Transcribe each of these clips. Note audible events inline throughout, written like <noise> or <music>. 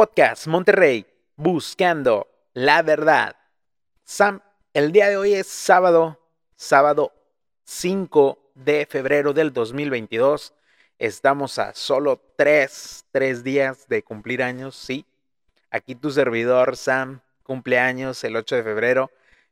Podcast Monterrey, buscando la verdad. Sam, el día de hoy es sábado, sábado 5 de febrero del 2022. Estamos a solo tres, tres días de cumplir años, sí. Aquí tu servidor, Sam, cumpleaños el 8 de febrero.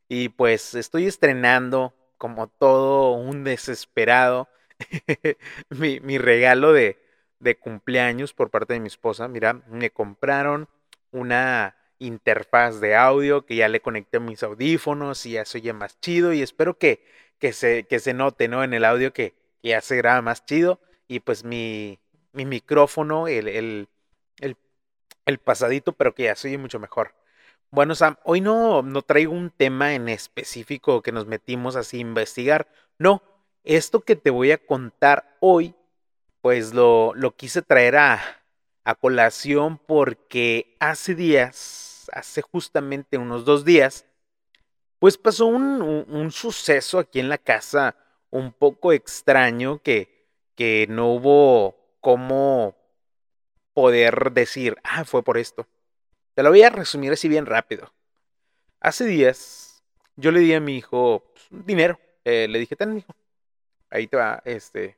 Y pues estoy estrenando, como todo un desesperado, <laughs> mi, mi regalo de, de cumpleaños por parte de mi esposa. Mira, me compraron una interfaz de audio que ya le conecté a mis audífonos y ya se oye más chido y espero que, que, se, que se note ¿no? en el audio que, ya se graba más chido y pues mi, mi micrófono, el, el, el, el, pasadito, pero que ya se oye mucho mejor. Bueno, Sam, hoy no, no traigo un tema en específico que nos metimos así a investigar. No, esto que te voy a contar hoy pues lo, lo quise traer a, a colación porque hace días, hace justamente unos dos días, pues pasó un, un, suceso aquí en la casa un poco extraño que, que no hubo cómo poder decir, ah, fue por esto. Te lo voy a resumir así bien rápido. Hace días yo le di a mi hijo pues, dinero. Eh, le dije, ten, hijo. Ahí te va, este,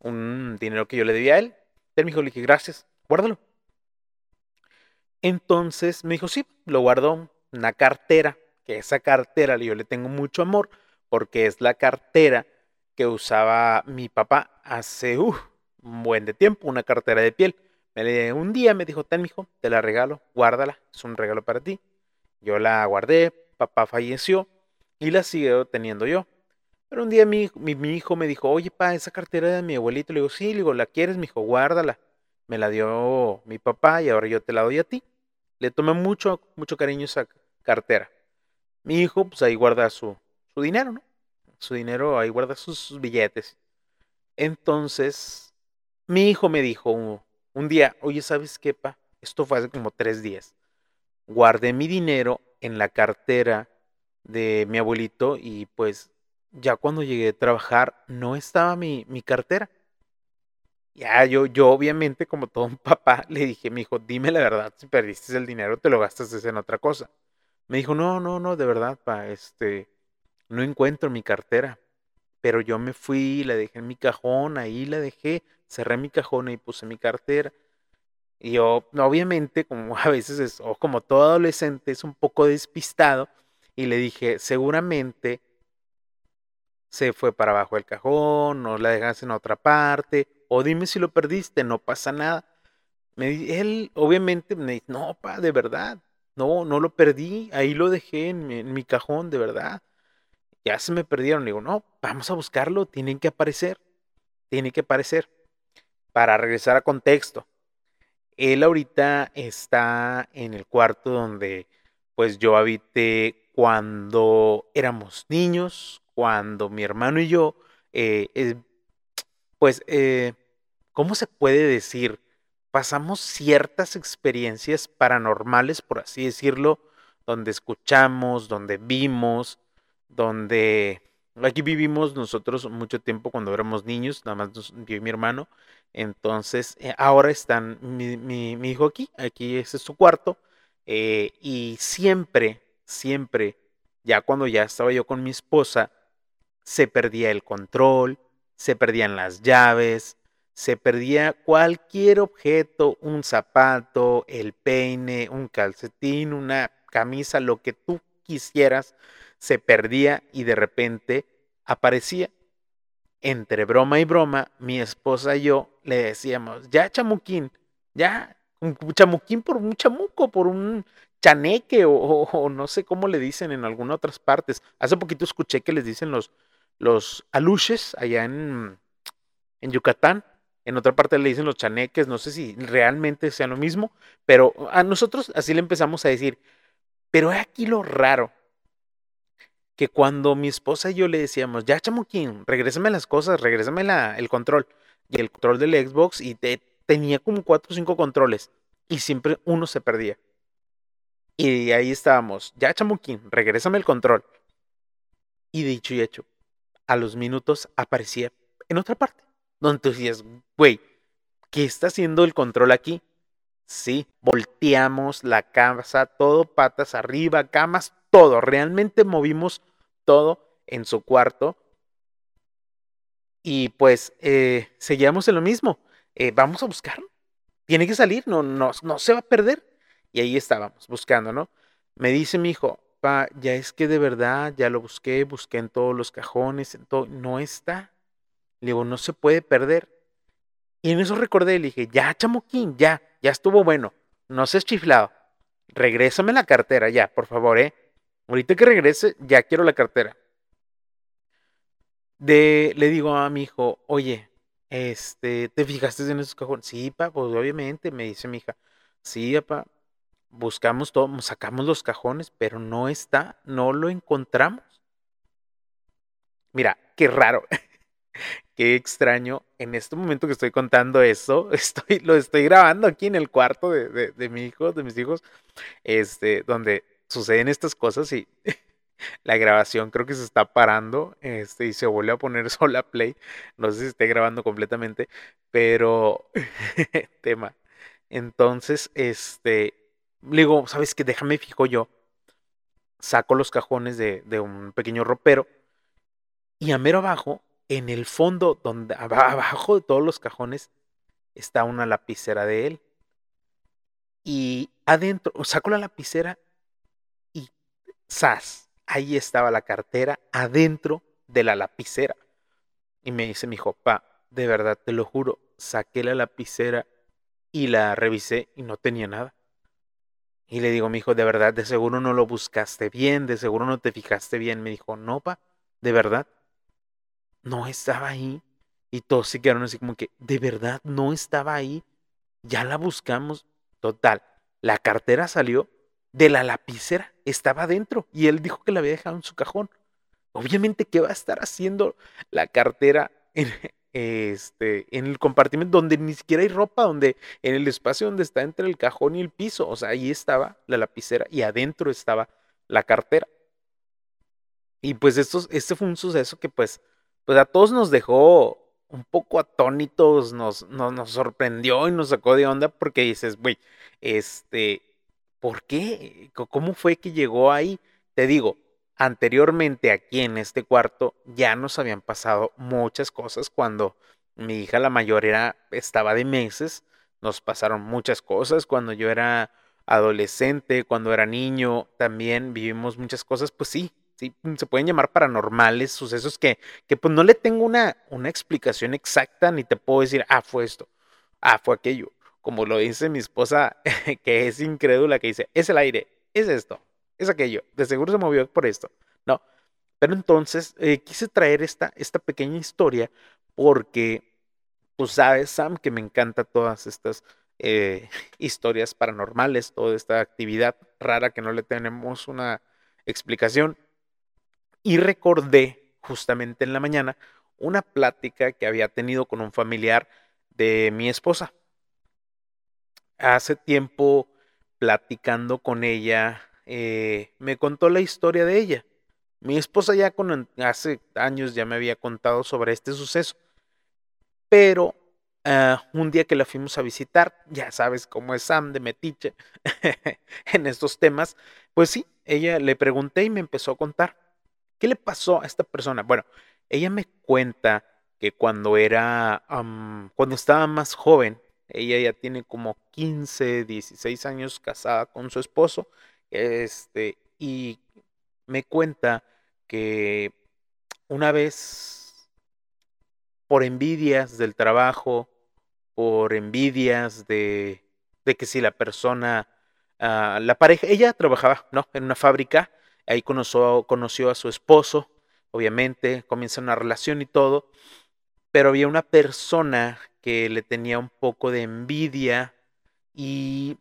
un dinero que yo le debía a él. Él me dijo, le dije, gracias, guárdalo. Entonces me dijo, sí, lo guardó una cartera, que esa cartera yo le tengo mucho amor, porque es la cartera que usaba mi papá hace un buen de tiempo, una cartera de piel. Un día me dijo, ten, hijo, te la regalo, guárdala, es un regalo para ti. Yo la guardé, papá falleció y la sigo teniendo yo. Pero un día mi, mi, hijo me dijo, oye, pa, esa cartera de mi abuelito. Le digo, sí, le digo, ¿la quieres? Me dijo, guárdala. Me la dio mi papá y ahora yo te la doy a ti. Le tomé mucho, mucho cariño esa cartera. Mi hijo, pues ahí guarda su, su dinero, ¿no? Su dinero, ahí guarda sus billetes. Entonces, mi hijo me dijo un, un día, oye, ¿sabes qué, pa? Esto fue hace como tres días. Guardé mi dinero en la cartera de mi abuelito y pues ya cuando llegué a trabajar no estaba mi, mi cartera. Ya yo, yo obviamente como todo un <laughs> papá le dije, mi hijo, dime la verdad, si perdiste el dinero te lo gastas en otra cosa. Me dijo, no, no, no, de verdad, pa, este, no encuentro mi cartera. Pero yo me fui, la dejé en mi cajón, ahí la dejé, cerré mi cajón y puse mi cartera. Y yo, obviamente, como <laughs> a veces es, o como todo adolescente, es un poco despistado, y le dije, seguramente se fue para abajo del cajón, o la dejaste en otra parte, o dime si lo perdiste, no pasa nada. Me, él obviamente me dice, no, pa, de verdad, no, no lo perdí, ahí lo dejé en mi, cajón, de verdad. Ya se me perdieron. digo, no, vamos a buscarlo, tienen que aparecer, tiene que aparecer. Para regresar a contexto, él ahorita está en el cuarto donde pues yo habité cuando éramos niños, cuando mi hermano y yo, eh, pues, eh, ¿cómo se puede decir? Pasamos ciertas experiencias paranormales, por así decirlo, donde escuchamos, donde vimos, donde aquí vivimos nosotros mucho tiempo cuando éramos niños, nada más yo y mi hermano. Entonces, eh, ahora están mi, hijo aquí, aquí es su cuarto, y siempre, siempre, ya cuando ya estaba yo con mi esposa, se perdía el control, se perdían las llaves, se perdía cualquier objeto, un zapato, el peine, un calcetín, una camisa, lo que tú quisieras, se perdía y de repente aparecía. Entre broma y broma, mi esposa y yo le decíamos, ya chamuquín, ya, un chamuquín por un chamuco, por un chaneque o, o, no sé cómo le dicen en algunas otras partes. Hace poquito escuché que les dicen los, los aluches allá en, en Yucatán. En otra parte le dicen los chaneques, no sé si realmente sea lo mismo, pero a nosotros así le empezamos a decir. Pero aquí lo raro, que cuando mi esposa y yo le decíamos, ya chamoquín, regrésame las cosas, regrésame la, el control, y el control del Xbox, y te, tenía como cuatro o cinco controles, y siempre uno se perdía. Y ahí estábamos, ya chamoquín, regrésame el control. Y dicho y hecho, a los minutos aparecía en otra parte. Donde tú decías, güey, ¿qué está haciendo el control aquí? Sí, volteamos la casa, todo patas arriba, camas, todo. Realmente movimos todo en su cuarto. Y pues eh, seguíamos en lo mismo. Eh, vamos a buscarlo. Tiene que salir, no, no, no se va a perder. Y ahí estábamos, buscando, ¿no? Me dice mi hijo, ya es que de verdad, ya lo busqué, busqué en todos los cajones, no está. Le digo, no se puede perder. Y en eso recordé, le dije, ya, chamoquín, ya, ya estuvo bueno, no seas chiflado. Regrésame la cartera, ya, por favor, ¿eh? Ahorita que regrese, ya quiero la cartera. De, le digo a mi hijo, oye, este, ¿te fijaste en esos cajones? Sí, pa, pues obviamente, me dice mi hija. Sí, papá, buscamos todo, sacamos los cajones, pero no está, no lo encontramos. Mira, qué raro, <laughs> qué extraño. En este momento que estoy contando eso, <laughs> estoy, lo estoy grabando aquí en el cuarto de, de mi hijo, de mis hijos, este, donde suceden estas cosas y <laughs> la grabación creo que se está parando este, y se vuelve a poner sola play. No sé si esté grabando completamente, pero tema. Entonces, este, le digo, ¿sabes qué? Déjame fijo yo. Saco los cajones de, de un pequeño ropero y a mero abajo, en el fondo, donde abajo de todos los cajones, está una lapicera de él. Y adentro, saco la lapicera y ¡zas! Ahí estaba la cartera adentro de la lapicera. Y me dice mi hijo, pa, de verdad, te lo juro, saqué la lapicera y la revisé y no tenía nada. Y le digo, mi hijo, de verdad, de seguro no lo buscaste bien, de seguro no te fijaste bien. Me dijo, no, pa, de verdad, no estaba ahí. Y todos se quedaron así como que, de verdad, no estaba ahí. Ya la buscamos. Total, la cartera salió de la lapicera, estaba adentro. Y él dijo que la había dejado en su cajón. Obviamente, ¿qué va a estar haciendo la cartera en, este, en el compartimento donde ni siquiera hay ropa, donde en el espacio donde está entre el cajón y el piso, o sea, ahí estaba la lapicera y adentro estaba la cartera. Y pues esto, este fue un suceso que pues, pues a todos nos dejó un poco atónitos, nos, nos, nos sorprendió y nos sacó de onda porque dices, güey, este, ¿por qué? ¿Cómo fue que llegó ahí? Te digo, Anteriormente aquí en este cuarto ya nos habían pasado muchas cosas cuando mi hija la mayor era estaba de meses, nos pasaron muchas cosas cuando yo era adolescente, cuando era niño, también vivimos muchas cosas, pues sí, sí, se pueden llamar paranormales, sucesos que, que pues no le tengo una, una explicación exacta ni te puedo decir, ah, fue esto, ah, fue aquello, como lo dice mi esposa, <laughs> que es incrédula, que dice, es el aire, es esto, es aquello, de seguro se movió por esto. No, pero entonces eh, quise traer esta, esta pequeña historia porque, pues sabes, Sam, que me encanta todas estas eh, <laughs> historias paranormales, toda esta actividad rara que no le tenemos una explicación. Y recordé justamente en la mañana una plática que había tenido con un familiar de mi esposa. Hace tiempo platicando con ella eh, me contó la historia de ella. Mi esposa ya con, hace años ya me había contado sobre este suceso, pero ah, un día que la fuimos a visitar, ya sabes cómo es Sam de Metiche <laughs> en estos temas, pues sí, ella le pregunté y me empezó a contar. ¿Qué le pasó a esta persona? Bueno, ella me cuenta que cuando era, cuando estaba más joven, ella ya tiene como 15, 16 años casada con su esposo, este, y me cuenta que una vez, por envidias del trabajo, por envidias de, de que si la persona, ah, la pareja, ella trabajaba, ¿no? En una fábrica, ahí conoció, conoció a su esposo, obviamente, comienza una relación y todo, pero había una persona que le tenía un poco de envidia y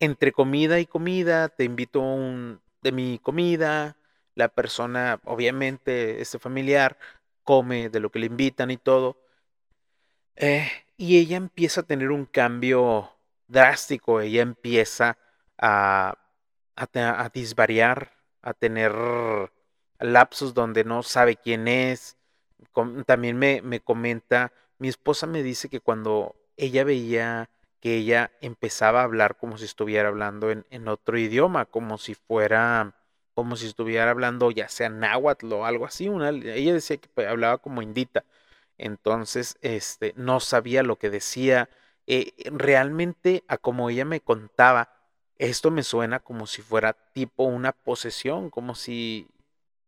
entre comida y comida, te invito un, de mi comida, la persona, obviamente, este familiar, come de lo que le invitan y todo. Eh, y ella empieza a tener un cambio drástico, ella empieza a, a, a disvariar, a tener lapsos donde no sabe quién es. También me, me comenta, mi esposa me dice que cuando ella veía que ella empezaba a hablar como si estuviera hablando en, otro idioma, como si fuera, como si estuviera hablando ya sea náhuatl o algo así. Una, ella decía que pues, hablaba como indita. Entonces, este, no sabía lo que decía. Eh, realmente, a como ella me contaba, esto me suena como si fuera tipo una posesión, como si,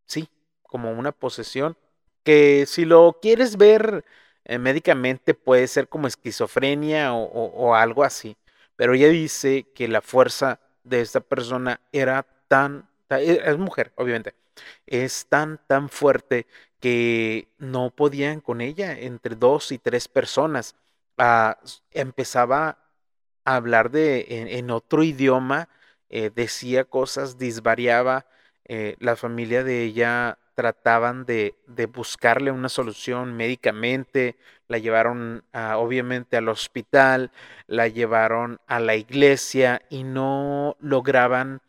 sí, como una posesión, que si lo quieres ver eh, médicamente puede ser como esquizofrenia o, algo así, pero ella dice que la fuerza de esta persona era tan, e, es mujer, obviamente, es tan, tan fuerte que no podían con ella entre dos y tres personas. Ah, empezaba a hablar de, en, otro idioma, eh, decía cosas, disvariaba. Eh, la familia de ella trataban de, de, buscarle una solución médicamente, la llevaron obviamente al hospital, la llevaron a la iglesia y no lograban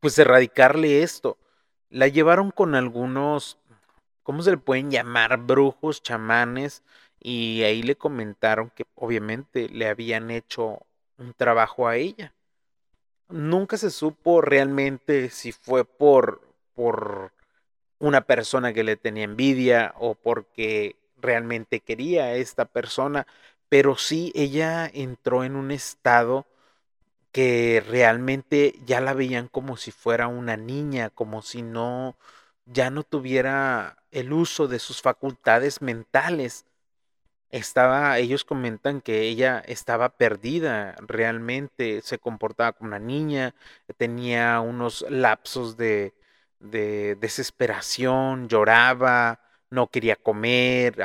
pues erradicarle esto. La llevaron con algunos, ¿cómo se le pueden llamar? Brujos, chamanes, y ahí le comentaron que obviamente le habían hecho un trabajo a ella. Nunca se supo realmente si fue por, por una persona que le tenía envidia o porque realmente quería a esta persona, pero sí ella entró en un estado que realmente ya la veían como si fuera una niña, como si no, ya no tuviera el uso de sus facultades mentales. Estaba, ellos comentan que ella estaba perdida, realmente se comportaba como una niña, tenía unos lapsos de, de desesperación, lloraba, no quería comer,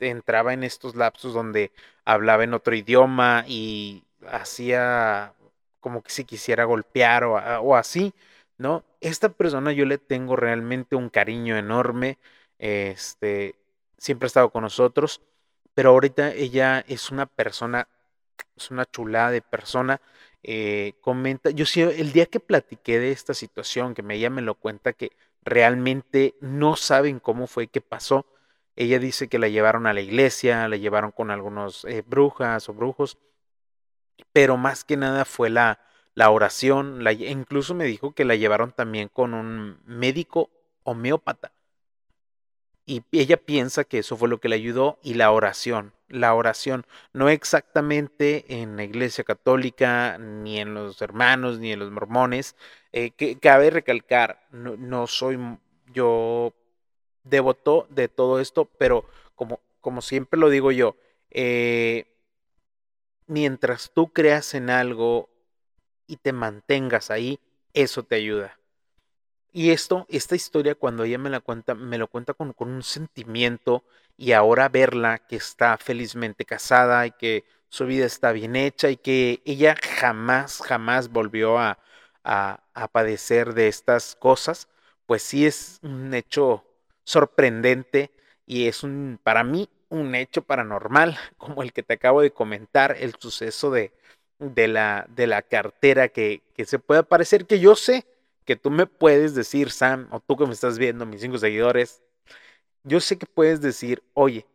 entraba en estos lapsos donde hablaba en otro idioma y hacía como que si quisiera golpear o, así, ¿no? Esta persona yo le tengo realmente un cariño enorme, este, siempre ha estado con nosotros, pero ahorita ella es una persona, es una chulada de persona, eh, comenta, yo sí, el día que platiqué de esta situación, que ella me lo cuenta que realmente no saben cómo fue que pasó, ella dice que la llevaron a la iglesia, la llevaron con algunos eh, brujas o brujos, pero más que nada fue la, la oración, la, incluso me dijo que la llevaron también con un médico homeópata. Y ella piensa que eso fue lo que le ayudó y la oración la oración, no exactamente en la iglesia católica, ni en los hermanos, ni en los mormones, eh, que cabe recalcar, no, soy yo devoto de todo esto, pero como, siempre lo digo yo, eh, mientras tú creas en algo y te mantengas ahí, eso te ayuda. Y esto, esta historia, cuando ella me la cuenta, me lo cuenta con, con un sentimiento y ahora verla que está felizmente casada y que su vida está bien hecha y que ella jamás, jamás volvió a, a, padecer de estas cosas, pues sí es un hecho sorprendente y es un, para mí, un hecho paranormal, <laughs> como el que te acabo de comentar, el suceso de, de, la, de la cartera que, que se puede parecer, que yo sé que tú me puedes decir, Sam, o tú que me estás viendo, mis cinco seguidores, yo sé que puedes decir, oye,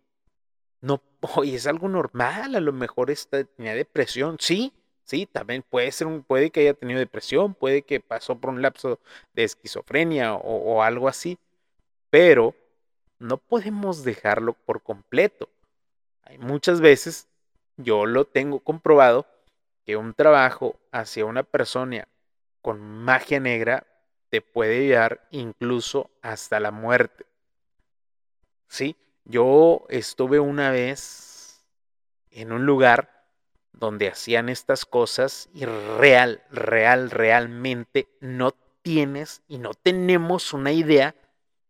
no, <laughs> oye, es algo normal, a lo mejor está, tenía depresión, sí, sí, también puede ser, un, puede que haya tenido depresión, puede que pasó por un lapso de esquizofrenia o, o algo así, pero no podemos dejarlo por completo. Hay muchas veces, yo lo tengo comprobado, que un trabajo hacia una persona con magia negra te puede llevar incluso hasta la muerte. Sí, yo estuve una vez en un lugar donde hacían estas cosas y real, real, realmente no tienes y no tenemos una idea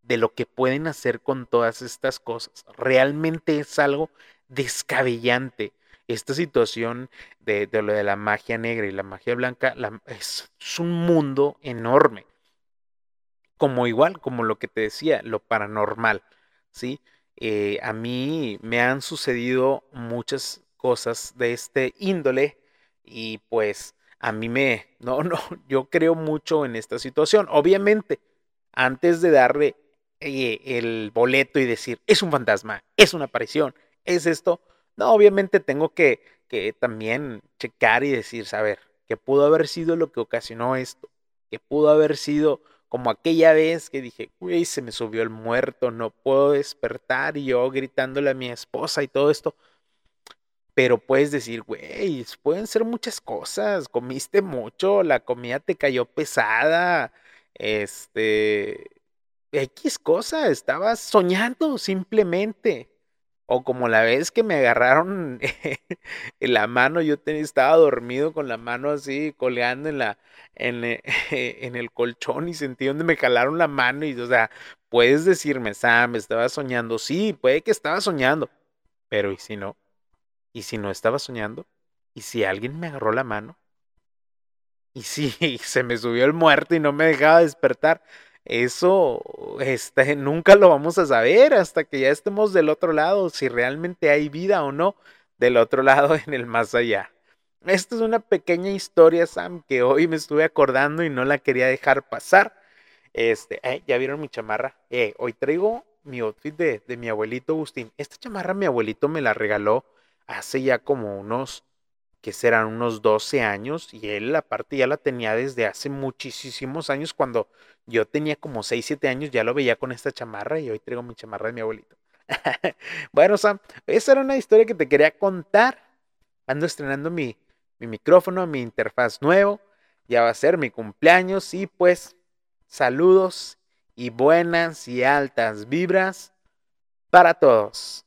de lo que pueden hacer con todas estas cosas. Realmente es algo descabellante. Esta situación de, lo de la magia negra y la magia blanca es, es un mundo enorme. Como igual, como lo que te decía, lo paranormal. ¿sí? Eh, a mí me han sucedido muchas cosas de este índole y pues a mí me, <laughs> no, no, yo creo mucho en esta situación. Obviamente, antes de darle eh, el boleto y decir, es un fantasma, es una aparición, es esto, no, obviamente tengo que, que también checar y decir, saber, que pudo haber sido lo que ocasionó esto, que pudo haber sido como aquella vez que dije, güey, se me subió el muerto, no puedo despertar y yo gritándole a mi esposa y todo esto. Pero puedes decir, güey, pueden ser muchas cosas, comiste mucho, la comida te cayó pesada, este, X cosa, estabas soñando simplemente. O como la vez que me agarraron <laughs> en la mano, yo estaba dormido con la mano así, colgando en, la, en, <laughs> en, el colchón y sentí donde me calaron la mano. Y, o sea, puedes decirme, Sam, estaba soñando. Sí, puede que estaba soñando. Pero ¿y si no? ¿Y si no estaba soñando? ¿Y si alguien me agarró la mano? ¿Y si <laughs> se me subió el muerto y no me dejaba despertar? Eso este, <laughs> nunca lo vamos a saber hasta que ya estemos del otro lado, si realmente hay vida o no del otro <laughs> lado en el más allá. Esta es una pequeña historia, Sam, que hoy me estuve acordando y no la quería dejar pasar. Este, eh, ya vieron mi chamarra. Eh, hoy traigo mi outfit de, de mi abuelito Agustín. Esta chamarra mi abuelito me la regaló hace ya como unos que serán unos 12 años, y él aparte ya la tenía desde hace muchísimos años, cuando yo tenía como 6, 7 años, ya lo veía con esta chamarra y hoy traigo mi chamarra de mi abuelito. <laughs> bueno, Sam, esa era una historia que te quería contar. Ando estrenando mi, mi micrófono, mi interfaz nuevo, ya va a ser mi cumpleaños y pues saludos y buenas y altas vibras para todos.